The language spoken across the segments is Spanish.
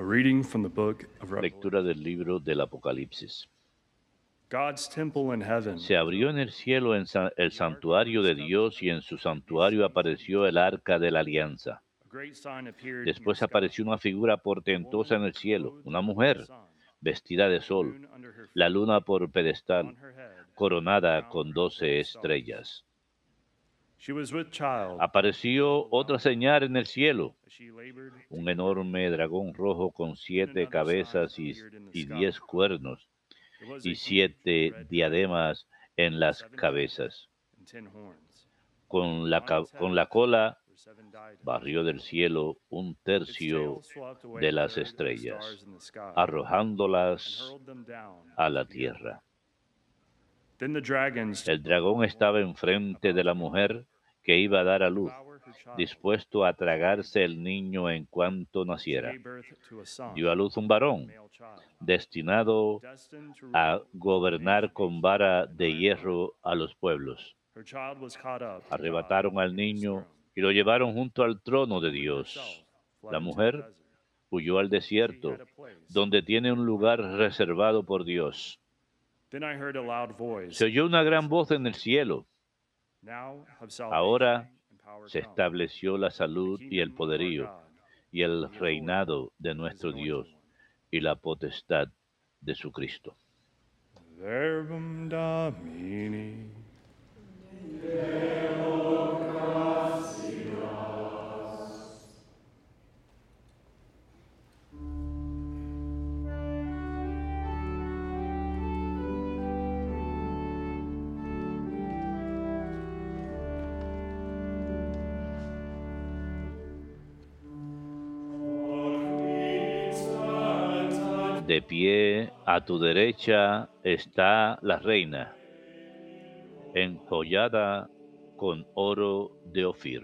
A reading from the book of Revelation. Lectura del libro del Apocalipsis. God's temple in heaven. Se abrió en el cielo en el santuario de Dios y en su santuario apareció el arca de la alianza. Después apareció una figura portentosa en el cielo, una mujer vestida de sol, la luna por pedestal, coronada con doce estrellas. Apareció otra señal en el cielo, un enorme dragón rojo con siete cabezas y, y diez cuernos y siete diademas en las cabezas. Con la, ca- con la cola barrió del cielo un tercio de las estrellas, arrojándolas a la tierra. El dragón estaba enfrente de la mujer que iba a dar a luz, dispuesto a tragarse el niño en cuanto naciera. Dio a luz un varón, destinado a gobernar con vara de hierro a los pueblos. Arrebataron al niño y lo llevaron junto al trono de Dios. La mujer. Huyó al desierto, donde tiene un lugar reservado por Dios. Se oyó una gran voz en el cielo. Ahora Se estableció la salud y el poderío y el reinado de nuestro Dios y la potestad de su Cristo. Verbum Domini. A tu derecha está la reina, enjollada con oro de Ofir.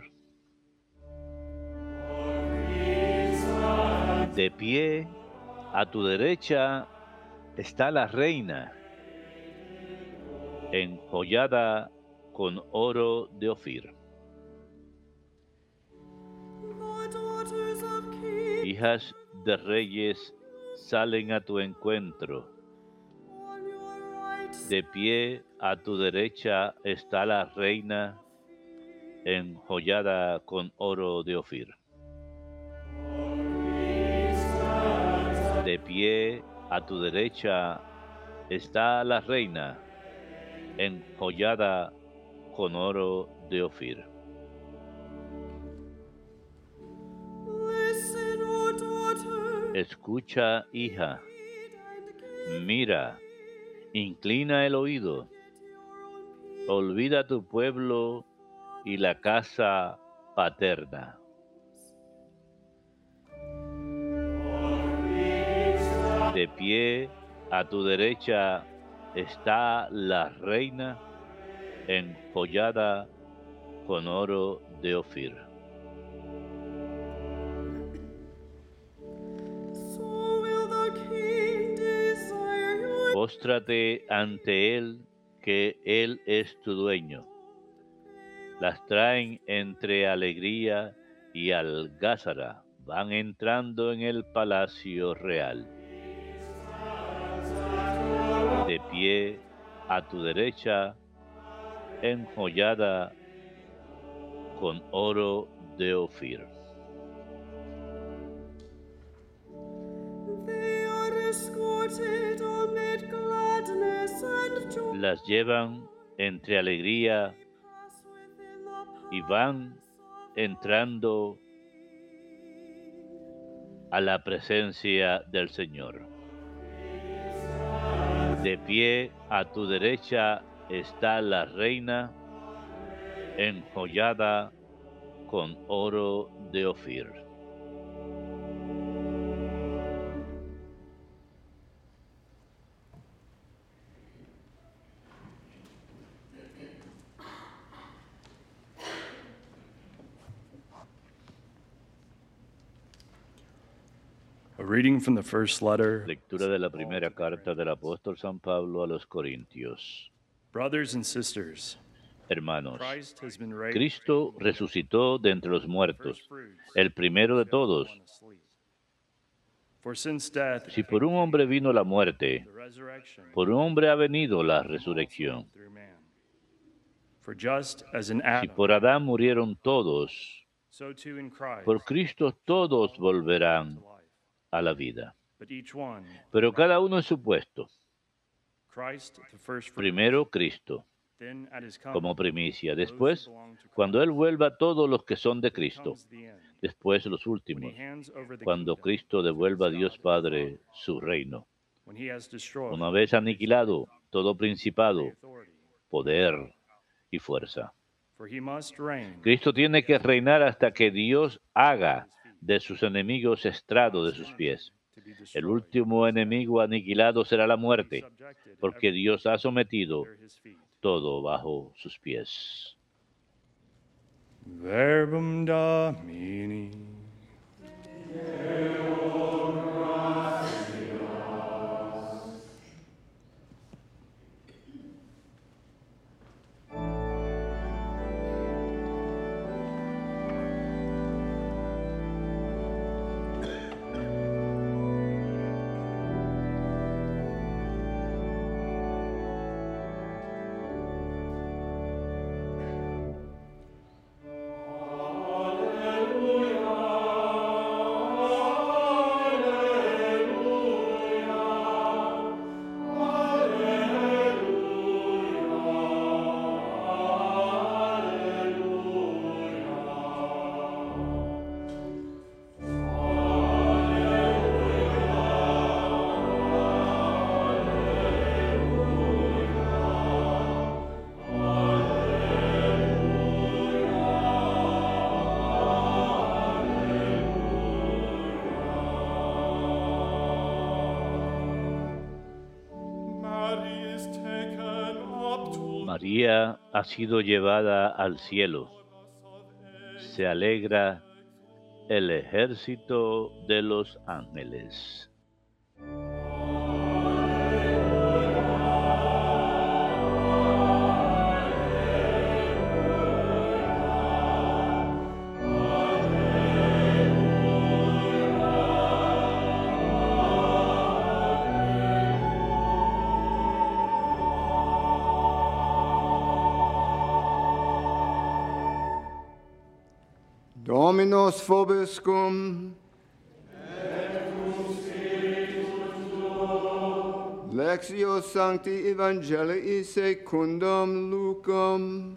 De pie a tu derecha está la reina, enjollada con oro de Ofir. Hijas de reyes salen a tu encuentro. De pie a tu derecha está la reina enjollada con oro de Ofir. De pie a tu derecha está la reina enjollada con oro de Ofir. Escucha, hija, mira, inclina el oído, olvida tu pueblo y la casa paterna. De pie a tu derecha está la reina enjollada con oro de Ofir. Póstrate ante él, que él es tu dueño. Las traen entre alegría y algázara, van entrando en el palacio real. De pie a tu derecha, enjollada con oro de Ofir. Las llevan entre alegría y van entrando a la presencia del Señor. De pie a tu derecha está la reina enjollada con oro de Ofir. Lectura de la primera carta del apóstol San Pablo a los Corintios. Brothers and sisters, Hermanos. Cristo resucitó de entre los muertos, el primero de todos, Si por un hombre vino la muerte, por un hombre ha venido la resurrección. Si por Adán murieron todos, por Cristo todos volverán. A la vida. But each one, Pero cada uno en su puesto. Primero Cristo, then at his coming, como primicia. Después, cuando Él vuelva, todos los que son de Cristo. Después los últimos, cuando Cristo devuelva a Dios Padre su reino. Una vez aniquilado todo principado, poder y fuerza. Cristo tiene que reinar hasta que Dios haga de sus enemigos estrado de sus pies. El último enemigo aniquilado será la muerte, porque Dios ha sometido todo bajo sus pies. Verbum Domini. Ha sido llevada al cielo. Se alegra el ejército de los ángeles. Dominus vobiscum. Lexio Sancti Evangelii secundum Lucum.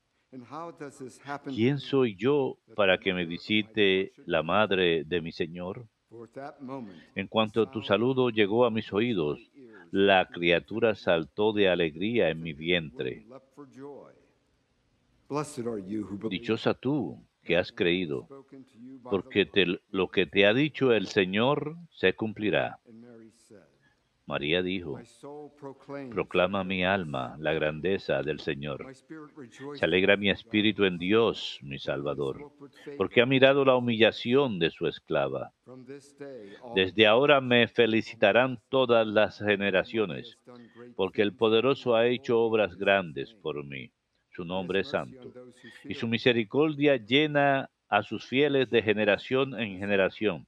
¿Quién soy yo para que me visite la madre de mi Señor? En cuanto tu saludo llegó a mis oídos, la criatura saltó de alegría en mi vientre. Dichosa tú que has creído, porque te- lo que te ha dicho el Señor se cumplirá. María dijo, proclama mi alma la grandeza del Señor. Se alegra mi espíritu en Dios, mi Salvador, porque ha mirado la humillación de su esclava. Desde ahora me felicitarán todas las generaciones, porque el poderoso ha hecho obras grandes por mí. Su nombre es santo. Y su misericordia llena a sus fieles de generación en generación.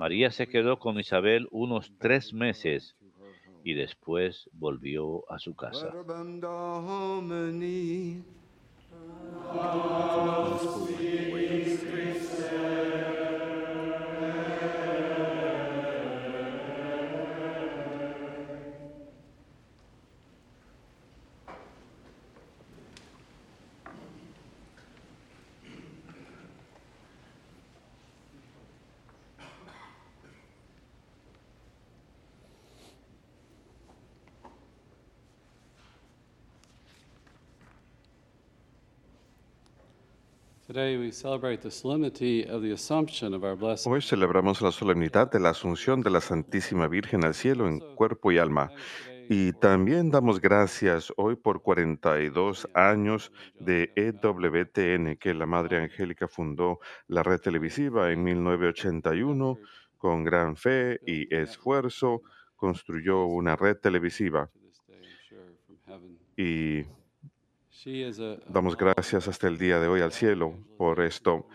María se quedó con Isabel unos tres meses y después volvió a su casa. Verbum Domini. Today we celebrate the solemnity of the Assumption of our blessed. Hoy celebramos la solemnidad de la Asunción de la Santísima Virgen al cielo en cuerpo y alma. Y también damos gracias hoy por 42 años de EWTN, que la Madre Angélica fundó la red televisiva en 1981. Con gran fe y esfuerzo construyó una red televisiva y damos model gracias hasta el día de hoy al cielo por esto.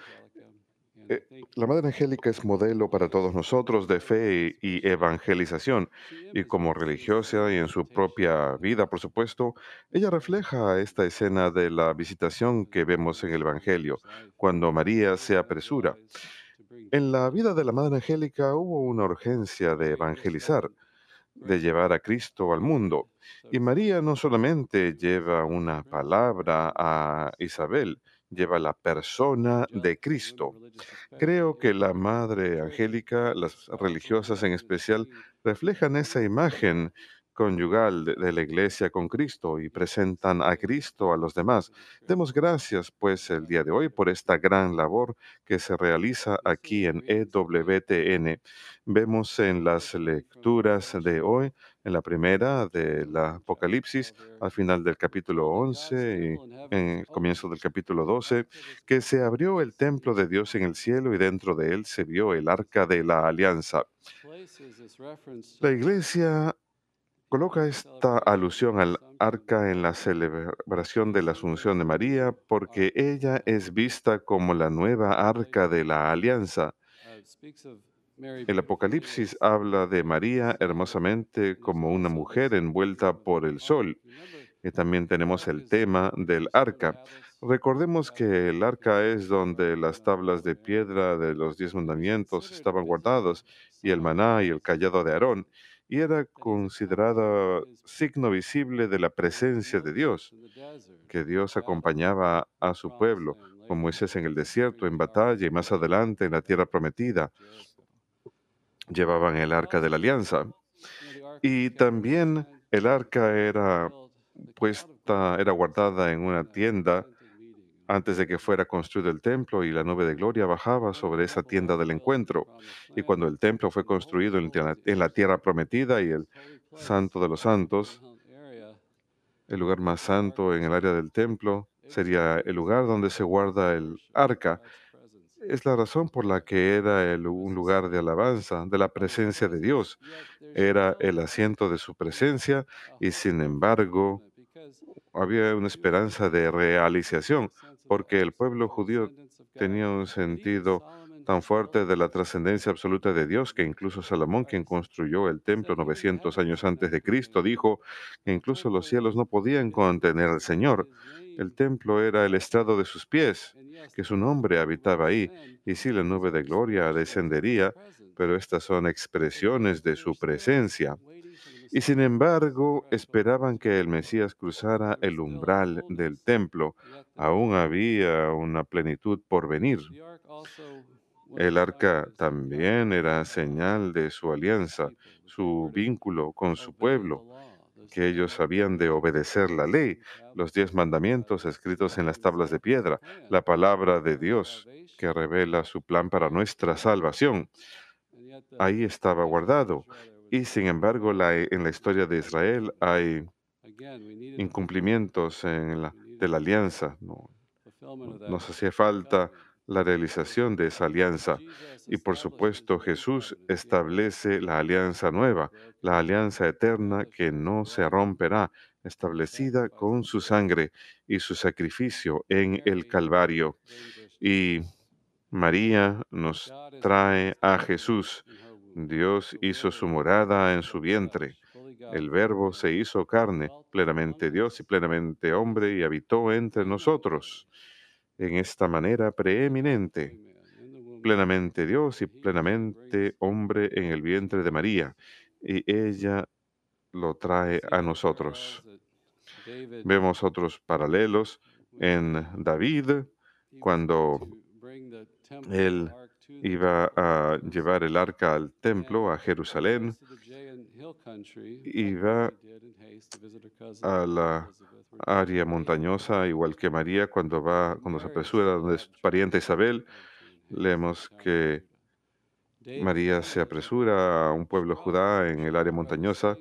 Eh, La Madre Angélica es modelo para todos nosotros de fe y y evangelización. Y como religiosa y en su propia vida, por supuesto, ella refleja esta escena de la visitación que vemos en el Evangelio, cuando María se apresura. En la vida de la Madre Angélica hubo una urgencia de evangelizar, de llevar a Cristo al mundo. Y María no solamente lleva una palabra a Isabel, lleva la persona de Cristo. Creo que la Madre Angélica, las religiosas en especial, reflejan esa imagen conyugal de, de la iglesia con Cristo y presentan a Cristo a los demás. Demos gracias, pues, el día de hoy por esta gran labor que se realiza aquí en EWTN. Vemos en las lecturas de hoy, en la primera del Apocalipsis, al final del capítulo 11 y en el comienzo del capítulo 12, que se abrió el templo de Dios en el cielo y dentro de él se vio el arca de la alianza. La iglesia coloca esta alusión al arca en la celebración de la Asunción de María porque ella es vista como la nueva arca de la alianza. El Apocalipsis habla de María hermosamente como una mujer envuelta por el sol. Y también tenemos el tema del arca. Recordemos que el arca es donde las tablas de piedra de los diez mandamientos estaban guardados y el maná y el callado de Aarón, y era considerada signo visible de la presencia de Dios, que Dios acompañaba a su pueblo, con Moisés en el desierto, en batalla y más adelante en la tierra prometida. Llevaban el arca de la alianza. Y también el arca era puesta, era guardada en una tienda antes de que fuera construido el templo y la nube de gloria bajaba sobre esa tienda del encuentro. Y cuando el templo fue construido en, la tierra prometida y el santo de los santos, el lugar más santo en el área del templo, sería el lugar donde se guarda el arca. Es la razón por la que era el- un lugar de alabanza, de la presencia de Dios. Era el asiento de su presencia y sin embargo había una esperanza de realización, porque el pueblo judío tenía un sentido tan fuerte de la trascendencia absoluta de Dios que incluso Salomón, quien construyó el templo 900 años antes de Cristo, dijo que incluso los cielos no podían contener al Señor. El templo era el estrado de sus pies, que su nombre habitaba ahí, y sí la nube de gloria descendería, pero estas son expresiones de su presencia. Y sin embargo, esperaban que el Mesías cruzara el umbral del templo. Aún había una plenitud por venir. El arca también era señal de su alianza, su vínculo con su pueblo, que ellos habían de obedecer la ley, los diez mandamientos escritos en las tablas de piedra, la palabra de Dios, que revela su plan para nuestra salvación. Ahí estaba guardado. Y sin embargo, la- en la historia de Israel hay incumplimientos en la- de la alianza. ¿no? Nos hacía falta la realización de esa alianza. Y por supuesto, Jesús establece la alianza nueva, la alianza eterna que no se romperá, establecida con su sangre y su sacrificio en el Calvario. Y María nos trae a Jesús. Dios hizo su morada en su vientre. El Verbo se hizo carne, plenamente Dios y plenamente hombre, y habitó entre nosotros en esta manera preeminente, plenamente Dios y plenamente hombre en el vientre de María, y ella lo trae a nosotros. Vemos otros paralelos en David, cuando él iba a llevar el arca al templo, a Jerusalén, iba a la área montañosa, igual que María, cuando va, cuando se apresura donde su pariente Isabel, leemos que María se apresura a un pueblo judá en el área montañosa.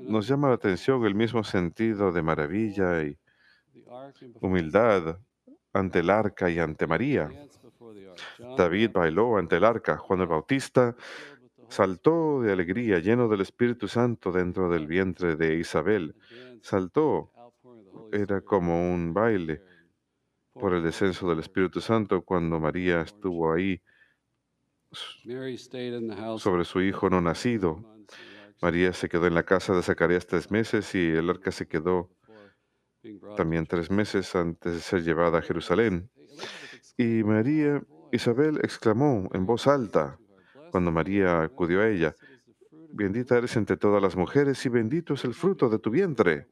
Nos llama la atención el mismo sentido de maravilla y humildad ante el arca y ante María. David bailó ante el arca, Juan el Bautista saltó de alegría, lleno del Espíritu Santo dentro del vientre de Isabel. Saltó, era como un baile por el descenso del Espíritu Santo cuando María estuvo ahí sobre su hijo no nacido. María se quedó en la casa de Zacarías tres meses y el arca se quedó también tres meses antes de ser llevada a Jerusalén. Y María, Isabel exclamó en voz alta cuando María acudió a ella, bendita eres entre todas las mujeres y bendito es el fruto de tu vientre.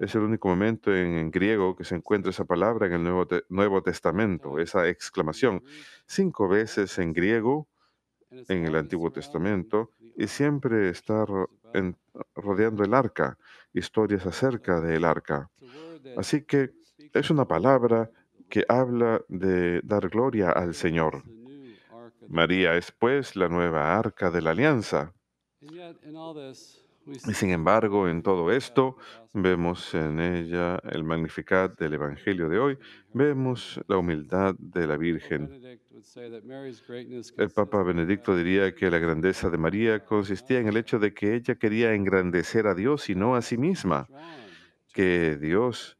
Es el único momento en, griego que se encuentra esa palabra en el Nuevo, Nuevo Testamento, esa exclamación. Cinco veces en griego en el Antiguo Testamento y siempre está rodeando el arca, historias acerca del arca. Así que es una palabra que habla de dar gloria al Señor. María es pues la nueva arca de la alianza. Y sin embargo, en todo esto, vemos en ella el Magnificat del Evangelio de hoy, vemos la humildad de la Virgen. El Papa Benedicto diría que la grandeza de María consistía en el hecho de que ella quería engrandecer a Dios y no a sí misma, que Dios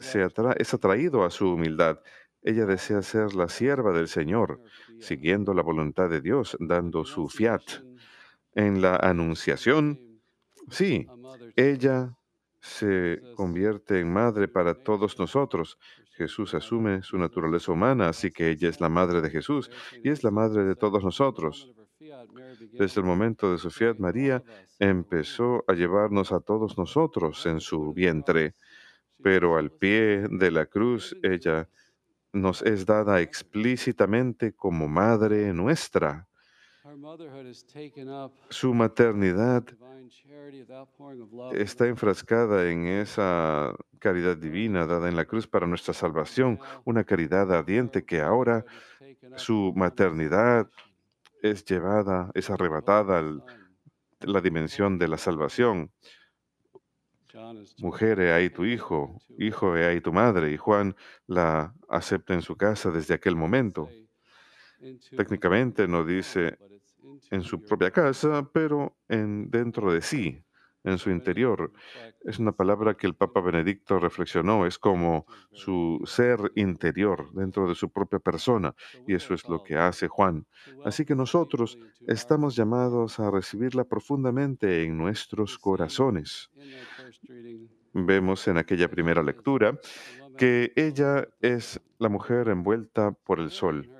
se atra- es atraído a su humildad. Ella desea ser la sierva del Señor, siguiendo la voluntad de Dios, dando su fiat. En la anunciación, sí, ella se convierte en madre para todos nosotros. Jesús asume su naturaleza humana, así que ella es la madre de Jesús y es la madre de todos nosotros. Desde el momento de su fiat, María empezó a llevarnos a todos nosotros en su vientre, pero al pie de la cruz ella nos es dada explícitamente como madre nuestra. Su maternidad está enfrascada en esa caridad divina dada en la cruz para nuestra salvación, una caridad ardiente que ahora su maternidad es llevada, es arrebatada a la dimensión de la salvación. Mujer, he ahí tu hijo, hijo, he ahí tu madre, y Juan la acepta en su casa desde aquel momento. Técnicamente no dice en su propia casa, pero en, dentro de sí, en su interior. Es una palabra que el Papa Benedicto reflexionó, es como su ser interior dentro de su propia persona, y eso es lo que hace Juan. Así que nosotros estamos llamados a recibirla profundamente en nuestros corazones. Vemos en aquella primera lectura que ella es la mujer envuelta por el sol.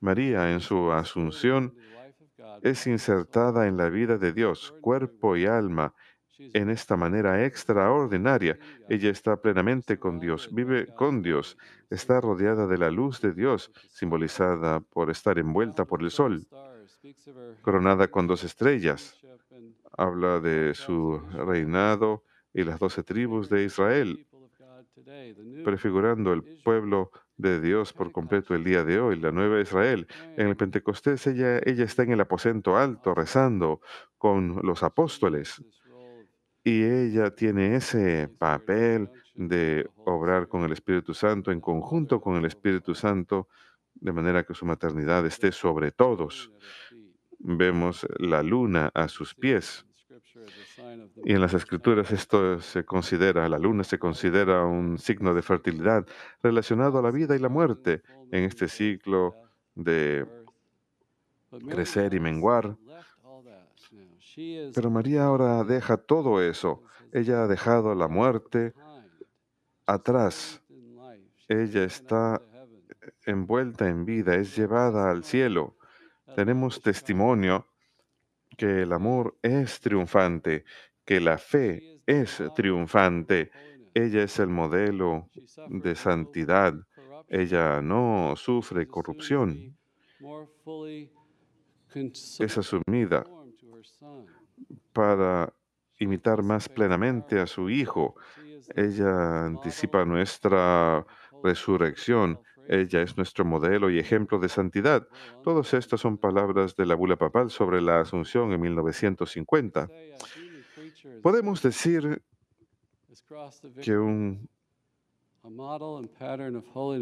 María en su asunción es insertada en la vida de Dios, cuerpo y alma, en esta manera extraordinaria. Ella está plenamente con Dios, vive con Dios, está rodeada de la luz de Dios, simbolizada por estar envuelta por el sol, coronada con dos estrellas. Habla de su reinado y las doce tribus de Israel, prefigurando el pueblo de Dios por completo el día de hoy, la nueva Israel. En el Pentecostés ella, ella está en el aposento alto rezando con los apóstoles y ella tiene ese papel de obrar con el Espíritu Santo en conjunto con el Espíritu Santo, de manera que su maternidad esté sobre todos. Vemos la luna a sus pies. Y en las escrituras esto se considera, la luna se considera un signo de fertilidad relacionado a la vida y la muerte en este ciclo de crecer y menguar. Pero María ahora deja todo eso. Ella ha dejado la muerte atrás. Ella está envuelta en vida, es llevada al cielo. Tenemos testimonio que el amor es triunfante, que la fe es triunfante. Ella es el modelo de santidad. Ella no sufre corrupción. Es asumida para imitar más plenamente a su Hijo. Ella anticipa nuestra resurrección. Ella es nuestro modelo y ejemplo de santidad. Todas estas son palabras de la bula papal sobre la Asunción en 1950. Podemos decir que un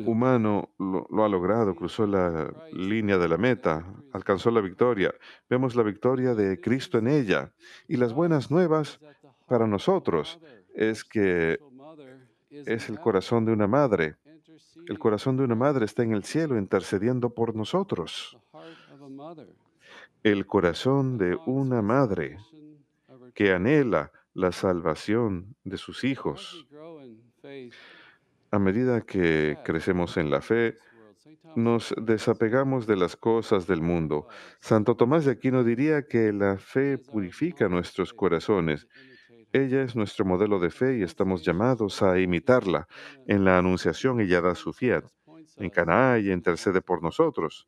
humano lo, lo, ha logrado, cruzó la línea de la meta, alcanzó la victoria. Vemos la victoria de Cristo en ella. Y las buenas nuevas para nosotros es que es el corazón de una madre. El corazón de una madre está en el cielo intercediendo por nosotros. El corazón de una madre que anhela la salvación de sus hijos. A medida que crecemos en la fe, nos desapegamos de las cosas del mundo. Santo Tomás de Aquino diría que la fe purifica nuestros corazones. Ella es nuestro modelo de fe y estamos llamados a imitarla. En la Anunciación ella da su fiat. En Caná ella intercede por nosotros.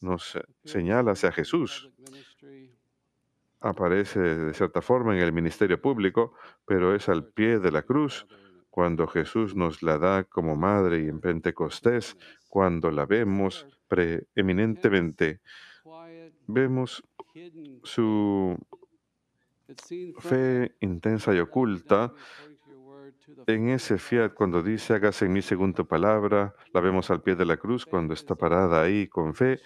Nos señala hacia Jesús. Aparece de cierta forma en el ministerio público, pero es al pie de la cruz cuando Jesús nos la da como madre y en Pentecostés, cuando la vemos preeminentemente, vemos su fe intensa y oculta. En ese fiat cuando dice hágase en mí según tu palabra, la vemos al pie de la cruz cuando está parada ahí con fe,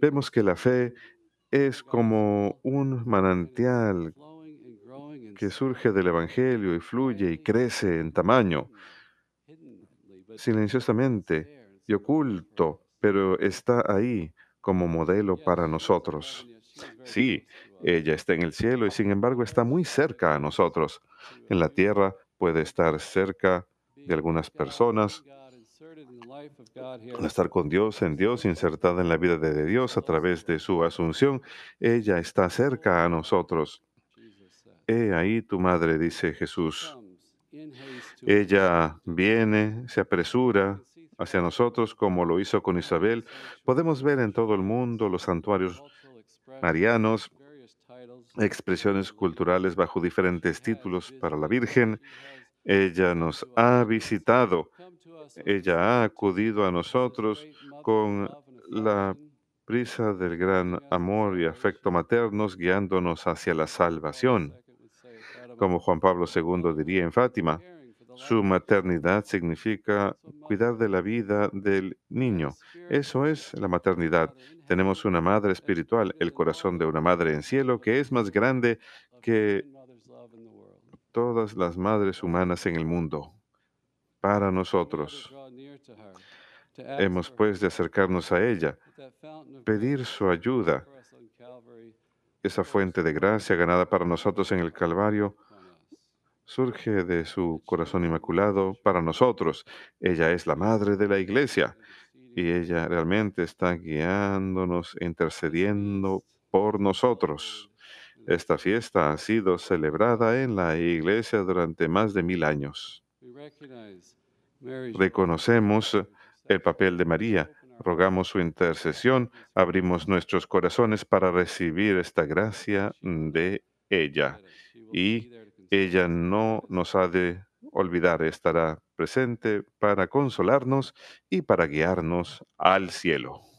vemos que la fe es como un manantial que surge del Evangelio y fluye y crece en tamaño, silenciosamente y oculto, pero está ahí como modelo para nosotros. Sí, ella está en el cielo y sin embargo está muy cerca a nosotros. En la tierra puede estar cerca de algunas personas, estar con Dios, en Dios, insertada en la vida de Dios a través de su asunción, ella está cerca a nosotros. He ahí tu madre, dice Jesús. Ella viene, se apresura hacia nosotros como lo hizo con Isabel. Podemos ver en todo el mundo los santuarios marianos, expresiones culturales bajo diferentes títulos para la Virgen. Ella nos ha visitado. Ella ha acudido a nosotros con la prisa del gran amor y afecto maternos, guiándonos hacia la salvación. Como Juan Pablo II diría en Fátima, su maternidad significa cuidar de la vida del niño. Eso es la maternidad. Tenemos una madre espiritual, el corazón de una madre en cielo, que es más grande que todas las madres humanas en el mundo. Para nosotros. Hemos pues de acercarnos a ella, pedir su ayuda. Esa fuente de gracia ganada para nosotros en el Calvario surge de su corazón inmaculado para nosotros. Ella es la madre de la iglesia y ella realmente está guiándonos, intercediendo por nosotros. Esta fiesta ha sido celebrada en la iglesia durante más de mil años. Reconocemos el papel de María, rogamos su intercesión, abrimos nuestros corazones para recibir esta gracia de ella y ella no nos ha de olvidar, estará presente para consolarnos y para guiarnos al cielo.